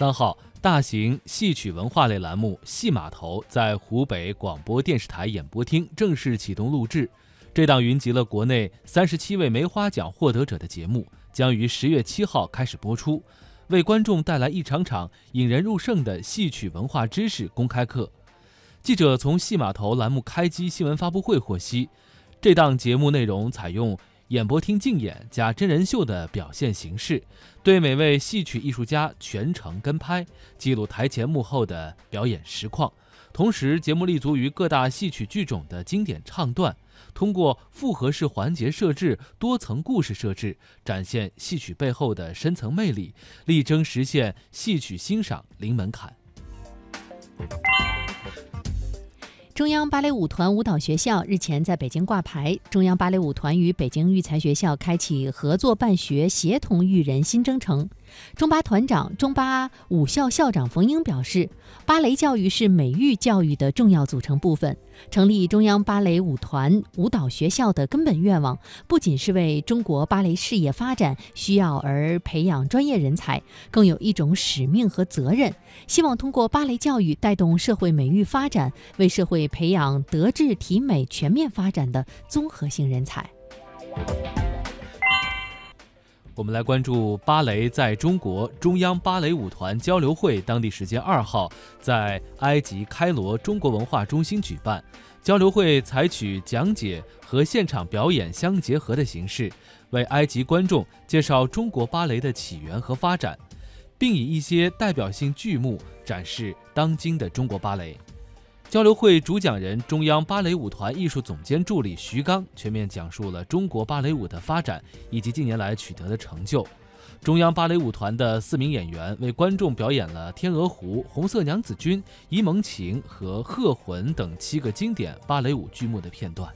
三号，大型戏曲文化类栏目《戏码头》在湖北广播电视台演播厅正式启动录制。这档云集了国内三十七位梅花奖获得者的节目，将于十月七号开始播出，为观众带来一场场引人入胜的戏曲文化知识公开课。记者从《戏码头》栏目开机新闻发布会获悉，这档节目内容采用。演播厅竞演加真人秀的表现形式，对每位戏曲艺术家全程跟拍，记录台前幕后的表演实况。同时，节目立足于各大戏曲剧种的经典唱段，通过复合式环节设置、多层故事设置，展现戏曲背后的深层魅力，力争实现戏曲欣赏零门槛。中央芭蕾舞团舞蹈学校日前在北京挂牌。中央芭蕾舞团与北京育才学校开启合作办学、协同育人新征程。中芭团长、中芭舞校校长冯英表示，芭蕾教育是美育教育的重要组成部分。成立中央芭蕾舞团舞蹈学校的根本愿望，不仅是为中国芭蕾事业发展需要而培养专业人才，更有一种使命和责任，希望通过芭蕾教育带动社会美育发展，为社会培养德智体美全面发展的综合性人才。我们来关注芭蕾在中国。中央芭蕾舞团交流会当地时间二号在埃及开罗中国文化中心举办。交流会采取讲解和现场表演相结合的形式，为埃及观众介绍中国芭蕾的起源和发展，并以一些代表性剧目展示当今的中国芭蕾。交流会主讲人、中央芭蕾舞团艺术总监助理徐刚全面讲述了中国芭蕾舞的发展以及近年来取得的成就。中央芭蕾舞团的四名演员为观众表演了《天鹅湖》《红色娘子军》《沂蒙情》和《鹤魂》等七个经典芭蕾舞剧目的片段。